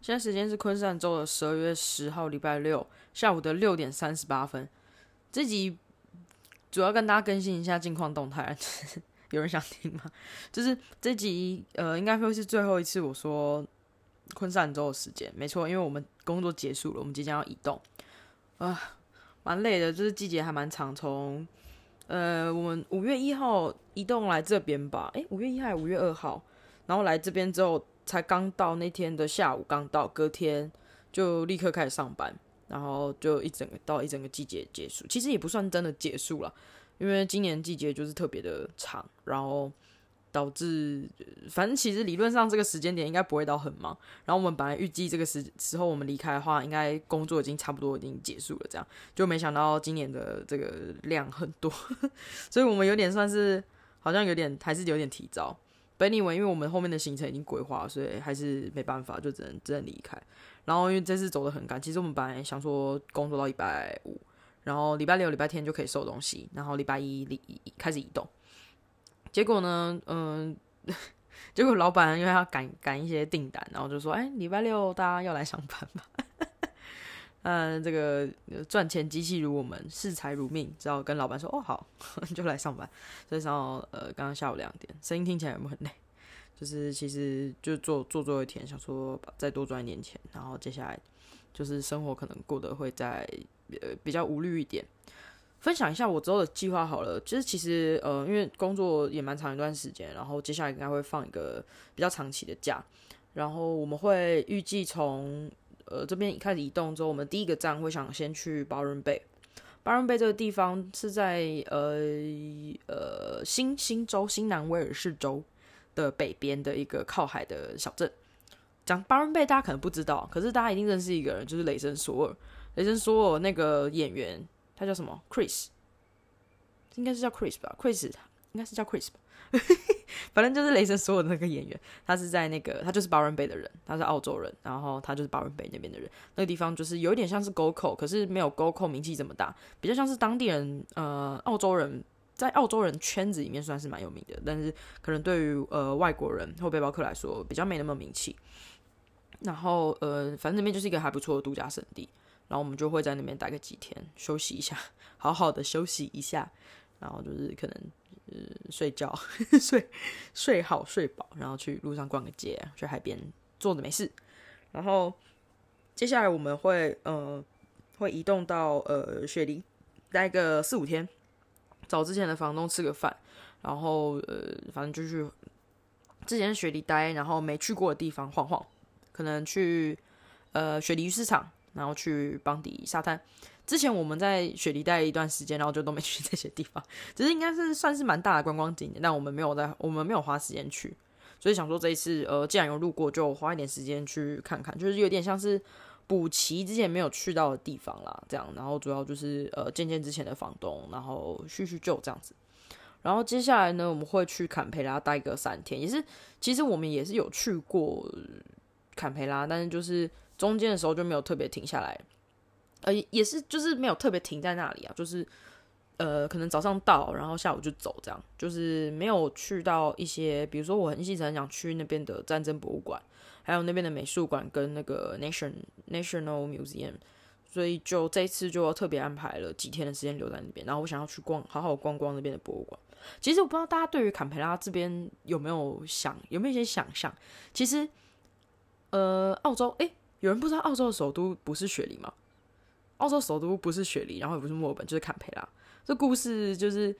现在时间是昆山州的十二月十号，礼拜六下午的六点三十八分。这集主要跟大家更新一下近况动态，有人想听吗？就是这集呃，应该会是最后一次我说昆山州的时间，没错，因为我们工作结束了，我们即将要移动啊，蛮累的，就是季节还蛮长，从呃我们五月一号移动来这边吧，诶，五月一号还是五月二号？然后来这边之后，才刚到那天的下午刚到，隔天就立刻开始上班，然后就一整个到一整个季节结束，其实也不算真的结束了，因为今年季节就是特别的长，然后导致反正其实理论上这个时间点应该不会到很忙，然后我们本来预计这个时时候我们离开的话，应该工作已经差不多已经结束了，这样就没想到今年的这个量很多，所以我们有点算是好像有点还是有点提早。本以为因为我们后面的行程已经规划，所以还是没办法，就只能只能离开。然后因为这次走的很赶，其实我们本来想说工作到礼拜五，然后礼拜六、礼拜天就可以收东西，然后礼拜一离开始移动。结果呢，嗯，结果老板因为要赶赶一些订单，然后就说：“哎，礼拜六大家要来上班吧。”嗯，这个赚钱机器如我们，视财如命，只好跟老板说：“哦，好，就来上班。”所以上呃，刚刚下午两点，声音听起来有没有很累？就是其实就做做做一天，想说再多赚一点钱，然后接下来就是生活可能过得会在呃比较无虑一点。分享一下我之后的计划好了，就是其实呃，因为工作也蛮长一段时间，然后接下来应该会放一个比较长期的假，然后我们会预计从。呃，这边一开始移动之后，我们第一个站会想先去巴伦贝。巴伦贝这个地方是在呃呃新新州新南威尔士州的北边的一个靠海的小镇。讲巴伦贝，大家可能不知道，可是大家一定认识一个人，就是雷神索尔。雷神索尔那个演员，他叫什么？Chris，应该是叫 Chris 吧？Chris 应该是叫 Chris 吧？反正就是雷神所有的那个演员，他是在那个他就是巴伦贝的人，他是澳洲人，然后他就是巴伦贝那边的人。那个地方就是有点像是 GoCo，可是没有 GoCo 名气这么大，比较像是当地人，呃，澳洲人在澳洲人圈子里面算是蛮有名的，但是可能对于呃外国人或背包客来说比较没那么名气。然后呃，反正那边就是一个还不错的度假胜地，然后我们就会在那边待个几天，休息一下，好好的休息一下，然后就是可能。呃，睡觉，睡睡好睡饱，然后去路上逛个街，去海边坐着没事。然后接下来我们会呃会移动到呃雪梨待个四五天，找之前的房东吃个饭，然后呃反正就去之前雪梨待，然后没去过的地方晃晃，可能去呃雪梨市场，然后去邦迪沙滩。之前我们在雪梨待了一段时间，然后就都没去这些地方，只是应该是算是蛮大的观光景点，但我们没有在，我们没有花时间去，所以想说这一次，呃，既然有路过，就花一点时间去看看，就是有点像是补齐之前没有去到的地方啦，这样，然后主要就是呃见见之前的房东，然后叙叙旧这样子，然后接下来呢，我们会去坎培拉待个三天，也是，其实我们也是有去过坎培拉，但是就是中间的时候就没有特别停下来。呃，也是，就是没有特别停在那里啊，就是，呃，可能早上到，然后下午就走，这样，就是没有去到一些，比如说我很细很想去那边的战争博物馆，还有那边的美术馆跟那个 Nation National Museum，所以就这一次就特别安排了几天的时间留在那边，然后我想要去逛，好好逛逛那边的博物馆。其实我不知道大家对于坎培拉这边有没有想，有没有一些想象？其实，呃，澳洲，诶，有人不知道澳洲的首都不是雪梨吗？澳洲首都不是雪梨，然后也不是墨尔本，就是坎培拉。这故事就是，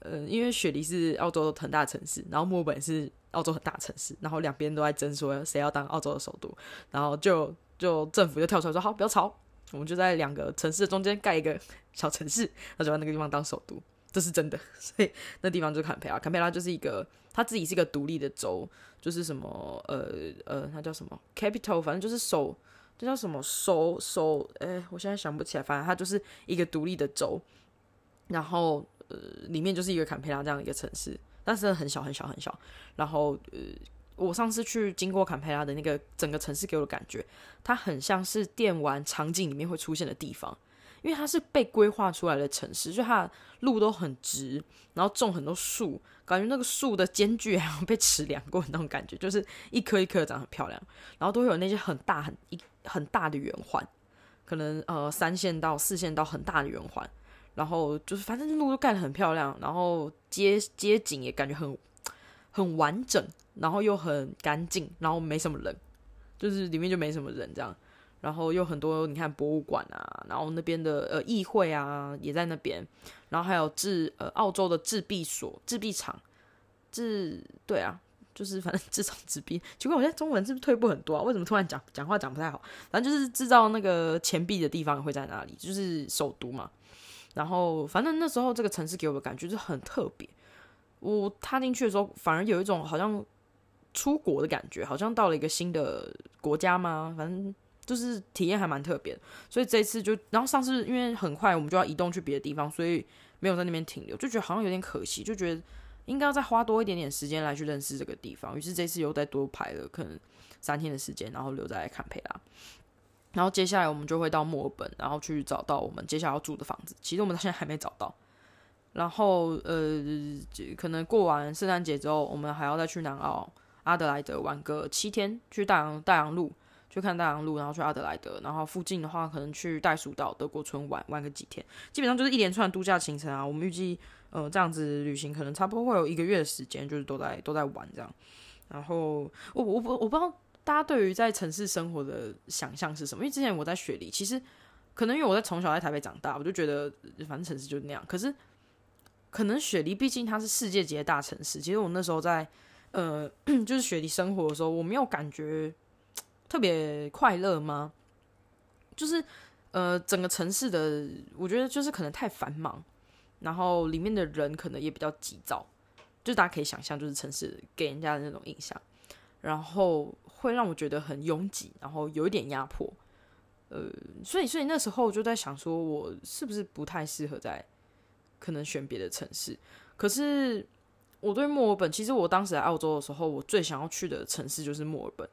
呃，因为雪梨是澳洲的很大城市，然后墨尔本是澳洲很大城市，然后两边都在争说谁要当澳洲的首都，然后就就政府就跳出来说好，不要吵，我们就在两个城市的中间盖一个小城市，那就把那个地方当首都。这是真的。所以那地方就是坎培拉，坎培拉就是一个它自己是一个独立的州，就是什么呃呃，它叫什么 capital，反正就是首，这叫什么首首，哎，我现在想不起来，反正它就是一个独立的州，然后呃，里面就是一个坎培拉这样一个城市，但是很小很小很小，然后呃。我上次去经过坎培拉的那个整个城市给我的感觉，它很像是电玩场景里面会出现的地方，因为它是被规划出来的城市，就它路都很直，然后种很多树，感觉那个树的间距还有被 尺量过那种感觉，就是一颗一颗长得很漂亮，然后都会有那些很大很一很大的圆环，可能呃三线道、四线道很大的圆环，然后就是反正路都盖得很漂亮，然后街街景也感觉很很完整。然后又很干净，然后没什么人，就是里面就没什么人这样。然后又很多，你看博物馆啊，然后那边的呃议会啊也在那边，然后还有制呃澳洲的制币所、制币厂、制对啊，就是反正制造纸币。奇怪，我现在中文是不是退步很多啊？为什么突然讲讲话讲不太好？反正就是制造那个钱币的地方会在哪里？就是首都嘛。然后反正那时候这个城市给我的感觉就很特别。我踏进去的时候，反而有一种好像。出国的感觉，好像到了一个新的国家吗？反正就是体验还蛮特别。所以这一次就，然后上次因为很快我们就要移动去别的地方，所以没有在那边停留，就觉得好像有点可惜，就觉得应该要再花多一点点时间来去认识这个地方。于是这次又再多排了可能三天的时间，然后留在坎培拉。然后接下来我们就会到墨尔本，然后去找到我们接下来要住的房子。其实我们到现在还没找到。然后呃，可能过完圣诞节之后，我们还要再去南澳。阿德莱德玩个七天，去大洋大洋路去看大洋路，然后去阿德莱德，然后附近的话可能去袋鼠岛、德国村玩玩个几天，基本上就是一连串度假行程啊。我们预计呃这样子旅行可能差不多会有一个月的时间，就是都在都在玩这样。然后我我不我不知道大家对于在城市生活的想象是什么，因为之前我在雪梨，其实可能因为我在从小在台北长大，我就觉得反正城市就是那样。可是可能雪梨毕竟它是世界级的大城市，其实我那时候在。呃，就是雪梨生活的时候，我没有感觉特别快乐吗？就是呃，整个城市的，我觉得就是可能太繁忙，然后里面的人可能也比较急躁，就大家可以想象，就是城市给人家的那种印象，然后会让我觉得很拥挤，然后有一点压迫。呃，所以所以那时候我就在想，说我是不是不太适合在可能选别的城市？可是。我对墨尔本，其实我当时在澳洲的时候，我最想要去的城市就是墨尔本。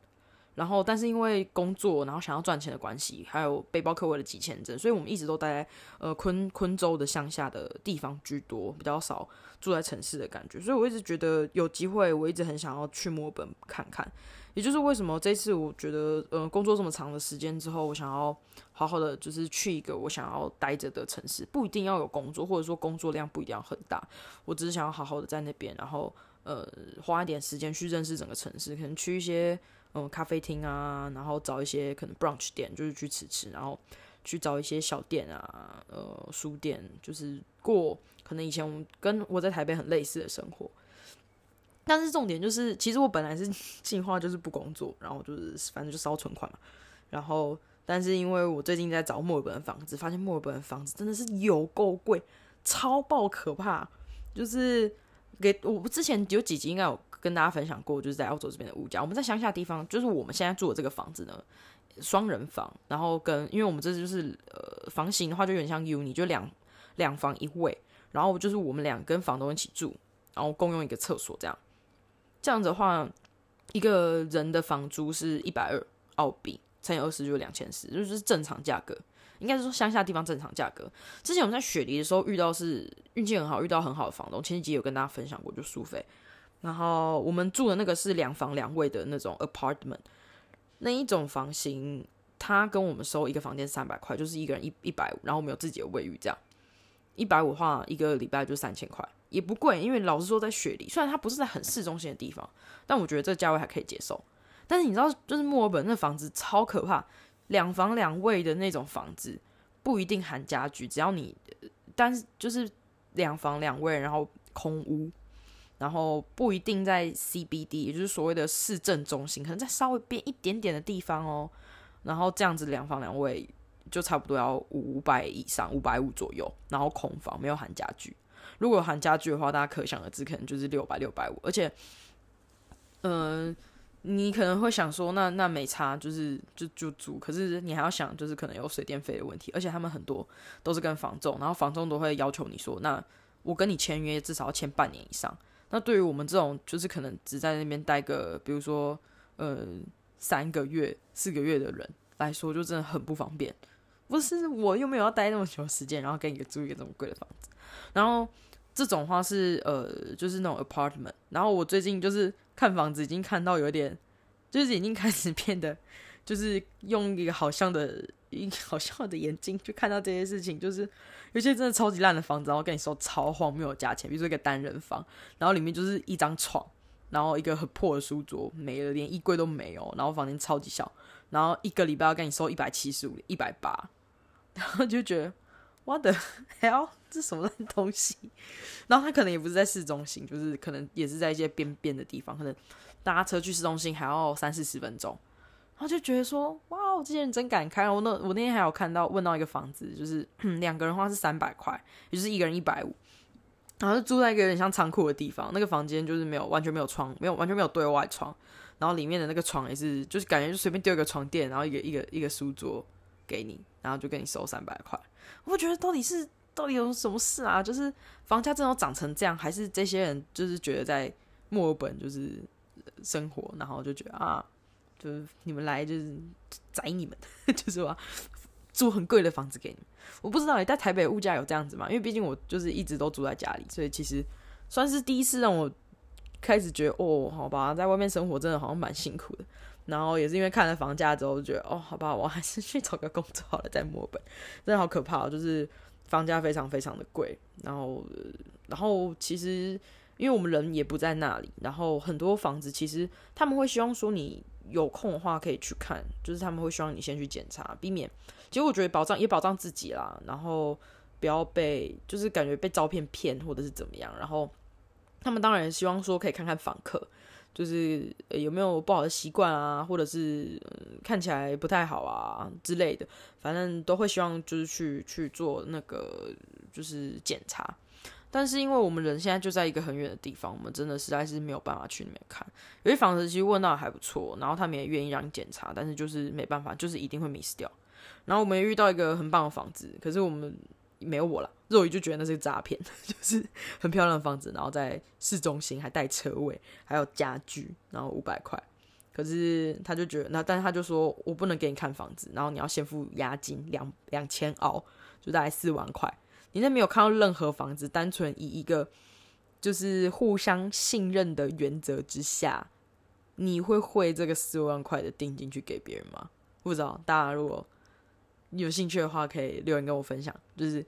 然后，但是因为工作，然后想要赚钱的关系，还有背包客为了挤签证，所以我们一直都待在呃昆昆州的乡下的地方居多，比较少住在城市的感觉。所以我一直觉得有机会，我一直很想要去墨尔本看看。也就是为什么这次我觉得，呃，工作这么长的时间之后，我想要好好的就是去一个我想要待着的城市，不一定要有工作，或者说工作量不一定要很大，我只是想要好好的在那边，然后呃花一点时间去认识整个城市，可能去一些嗯咖啡厅啊，然后找一些可能 brunch 店，就是去吃吃，然后去找一些小店啊，呃书店，就是过可能以前我跟我在台北很类似的生活。但是重点就是，其实我本来是 计划就是不工作，然后就是反正就烧存款嘛。然后，但是因为我最近在找墨尔本的房子，发现墨尔本的房子真的是有够贵，超爆可怕。就是给我之前有几集应该有跟大家分享过，就是在澳洲这边的物价。我们在乡下地方，就是我们现在住的这个房子呢，双人房，然后跟因为我们这就是呃房型的话，就有点像 uni，就两两房一卫，然后就是我们两跟房东一起住，然后共用一个厕所这样。这样子的话，一个人的房租是一百二澳币，乘以二十就是两千四，就是正常价格。应该是说乡下地方正常价格。之前我们在雪梨的时候遇到是运气很好，遇到很好的房东。前几集有跟大家分享过，就苏菲。然后我们住的那个是两房两卫的那种 apartment，那一种房型，他跟我们收一个房间三百块，就是一个人一一百五，然后我们有自己的卫浴，这样一百五的话，一个礼拜就三千块。也不贵，因为老实说，在雪梨，虽然它不是在很市中心的地方，但我觉得这价位还可以接受。但是你知道，就是墨尔本那房子超可怕，两房两卫的那种房子不一定含家具，只要你，但是就是两房两卫，然后空屋，然后不一定在 CBD，也就是所谓的市政中心，可能在稍微边一点点的地方哦。然后这样子两房两卫就差不多要五百以上，五百五左右，然后空房没有含家具。如果含家具的话，大家可想而知，可能就是六百六百五。而且，嗯，你可能会想说，那那没差，就是就就租。可是你还要想，就是可能有水电费的问题。而且他们很多都是跟房仲，然后房仲都会要求你说，那我跟你签约至少要签半年以上。那对于我们这种就是可能只在那边待个，比如说呃三个月、四个月的人来说，就真的很不方便。不是我又没有要待那么久时间，然后给你租一个这么贵的房子。然后这种话是呃，就是那种 apartment。然后我最近就是看房子，已经看到有点，就是已经开始变得，就是用一个好像的、一好笑的眼睛去看到这些事情。就是有些真的超级烂的房子，然后跟你说超荒谬的价钱，比如说一个单人房，然后里面就是一张床，然后一个很破的书桌没了，连衣柜都没有，然后房间超级小，然后一个礼拜要跟你收一百七十五、一百八。然后就觉得，what the hell，这什么烂东西？然后他可能也不是在市中心，就是可能也是在一些边边的地方，可能搭车去市中心还要三四十分钟。然后就觉得说，哇，这些人真敢开！我那我那天还有看到问到一个房子，就是 两个人花是三百块，也就是一个人一百五，然后住在一个有点像仓库的地方，那个房间就是没有完全没有窗，没有完全没有对外窗，然后里面的那个床也是，就是感觉就随便丢一个床垫，然后一个一个一个书桌。给你，然后就给你收三百块。我觉得到底是到底有什么事啊？就是房价真的长成这样，还是这些人就是觉得在墨尔本就是生活，然后就觉得啊，就是你们来就是宰你们，就是说租很贵的房子给你们。我不知道你在台北物价有这样子吗？因为毕竟我就是一直都住在家里，所以其实算是第一次让我开始觉得哦，好吧，在外面生活真的好像蛮辛苦的。然后也是因为看了房价之后，觉得哦，好吧，我还是去找个工作好了，在墨本真的好可怕，就是房价非常非常的贵。然后，然后其实因为我们人也不在那里，然后很多房子其实他们会希望说你有空的话可以去看，就是他们会希望你先去检查，避免。其实我觉得保障也保障自己啦，然后不要被就是感觉被照片骗或者是怎么样。然后他们当然希望说可以看看访客。就是有没有不好的习惯啊，或者是看起来不太好啊之类的，反正都会希望就是去去做那个就是检查。但是因为我们人现在就在一个很远的地方，我们真的实在是没有办法去那边看。有些房子其实问到还不错，然后他们也愿意让你检查，但是就是没办法，就是一定会 miss 掉。然后我们遇到一个很棒的房子，可是我们。没有我了，肉鱼就觉得那是诈骗，就是很漂亮的房子，然后在市中心还带车位，还有家具，然后五百块。可是他就觉得，那但是他就说我不能给你看房子，然后你要先付押金两两千澳，就大概四万块。你那没有看到任何房子，单纯以一个就是互相信任的原则之下，你会汇这个四万块的定金去给别人吗？不知道，大家如果。有兴趣的话，可以留言跟我分享。就是，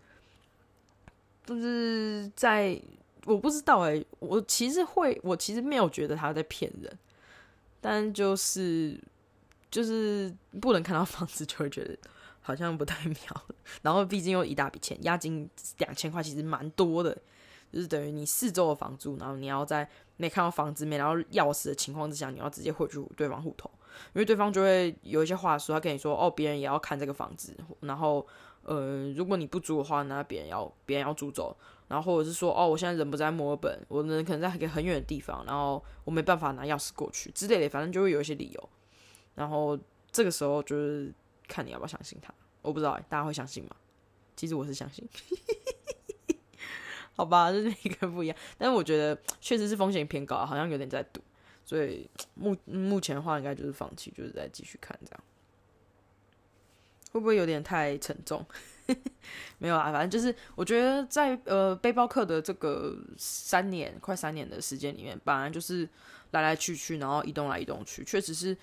就是在我不知道哎，我其实会，我其实没有觉得他在骗人，但就是就是不能看到房子就会觉得好像不太 妙。然后毕竟又一大笔钱，押金两千块，其实蛮多的。就是等于你四周的房租，然后你要在没看到房子、没拿到钥匙的情况之下，你要直接汇去对方户头，因为对方就会有一些话说，他跟你说哦，别人也要看这个房子，然后呃，如果你不租的话，那别人要别人要租走，然后或者是说哦，我现在人不在墨尔本，我人可能在一个很远的地方，然后我没办法拿钥匙过去之类的，反正就会有一些理由，然后这个时候就是看你要不要相信他，我不知道大家会相信吗？其实我是相信。好吧，就是每个不一样，但是我觉得确实是风险偏高，好像有点在赌，所以目目前的话应该就是放弃，就是再继续看这样，会不会有点太沉重？没有啊，反正就是我觉得在呃背包客的这个三年快三年的时间里面，本来就是来来去去，然后移动来移动去，确实是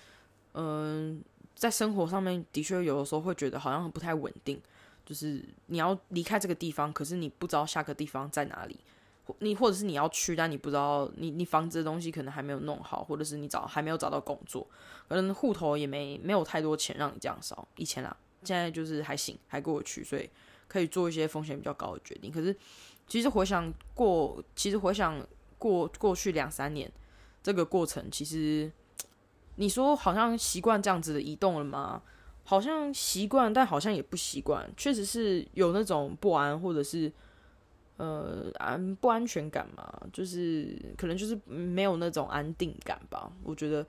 嗯在生活上面的确有的时候会觉得好像不太稳定。就是你要离开这个地方，可是你不知道下个地方在哪里，你或者是你要去，但你不知道你你房子的东西可能还没有弄好，或者是你找还没有找到工作，可能户头也没没有太多钱让你这样烧。以前啊，现在就是还行，还过得去，所以可以做一些风险比较高的决定。可是其实回想过，其实回想过过去两三年这个过程，其实你说好像习惯这样子的移动了吗？好像习惯，但好像也不习惯。确实是有那种不安，或者是呃安不安全感嘛，就是可能就是没有那种安定感吧。我觉得，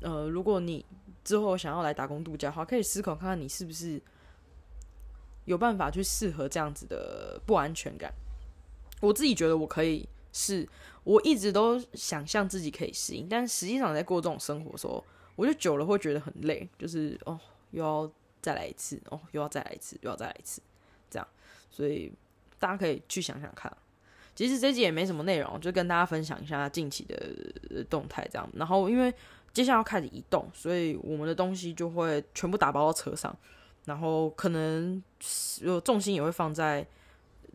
呃，如果你之后想要来打工度假的话，可以思考看看你是不是有办法去适合这样子的不安全感。我自己觉得我可以，是我一直都想象自己可以适应，但实际上在过这种生活的时候，我就久了会觉得很累，就是哦又要再来一次，哦又要再来一次，又要再来一次，这样，所以大家可以去想想看。其实这集也没什么内容，就跟大家分享一下近期的动态，这样。然后因为接下来要开始移动，所以我们的东西就会全部打包到车上，然后可能有重心也会放在。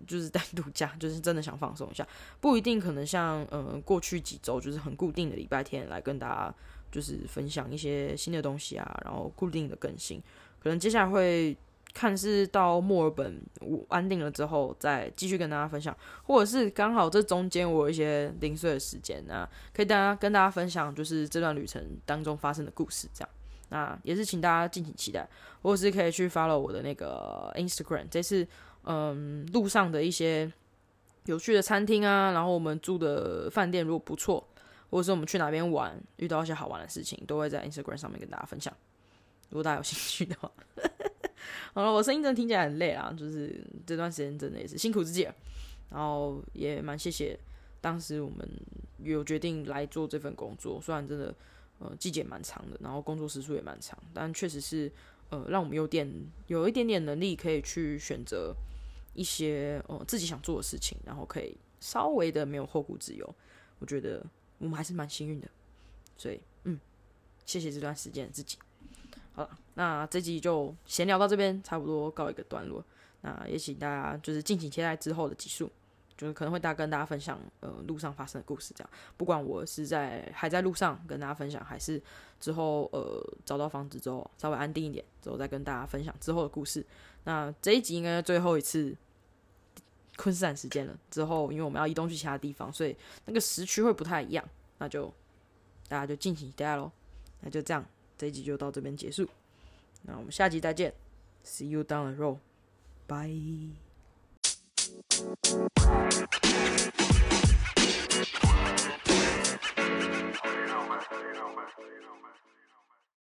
就是在度假，就是真的想放松一下，不一定可能像嗯过去几周就是很固定的礼拜天来跟大家就是分享一些新的东西啊，然后固定的更新，可能接下来会看是到墨尔本安定了之后再继续跟大家分享，或者是刚好这中间我有一些零碎的时间啊，可以大家跟大家分享就是这段旅程当中发生的故事，这样，那也是请大家敬请期待，或者是可以去 follow 我的那个 Instagram，这次。嗯，路上的一些有趣的餐厅啊，然后我们住的饭店如果不错，或者是我们去哪边玩，遇到一些好玩的事情，都会在 Instagram 上面跟大家分享。如果大家有兴趣的话，好了，我声音真的听起来很累啊，就是这段时间真的也是辛苦自己了。然后也蛮谢谢当时我们有决定来做这份工作，虽然真的呃季节蛮长的，然后工作时数也蛮长，但确实是呃让我们有点有一点点能力可以去选择。一些呃自己想做的事情，然后可以稍微的没有后顾之忧，我觉得我们还是蛮幸运的，所以嗯，谢谢这段时间自己。好了，那这集就闲聊到这边，差不多告一个段落。那也请大家就是敬请期待之后的集数，就是可能会大跟大家分享呃路上发生的故事，这样。不管我是在还在路上跟大家分享，还是之后呃找到房子之后稍微安定一点之后再跟大家分享之后的故事。那这一集应该最后一次。昆士兰时间了之后，因为我们要移动去其他地方，所以那个时区会不太一样。那就大家就敬请期待喽。那就这样，这一集就到这边结束。那我们下集再见，See you down the road，bye。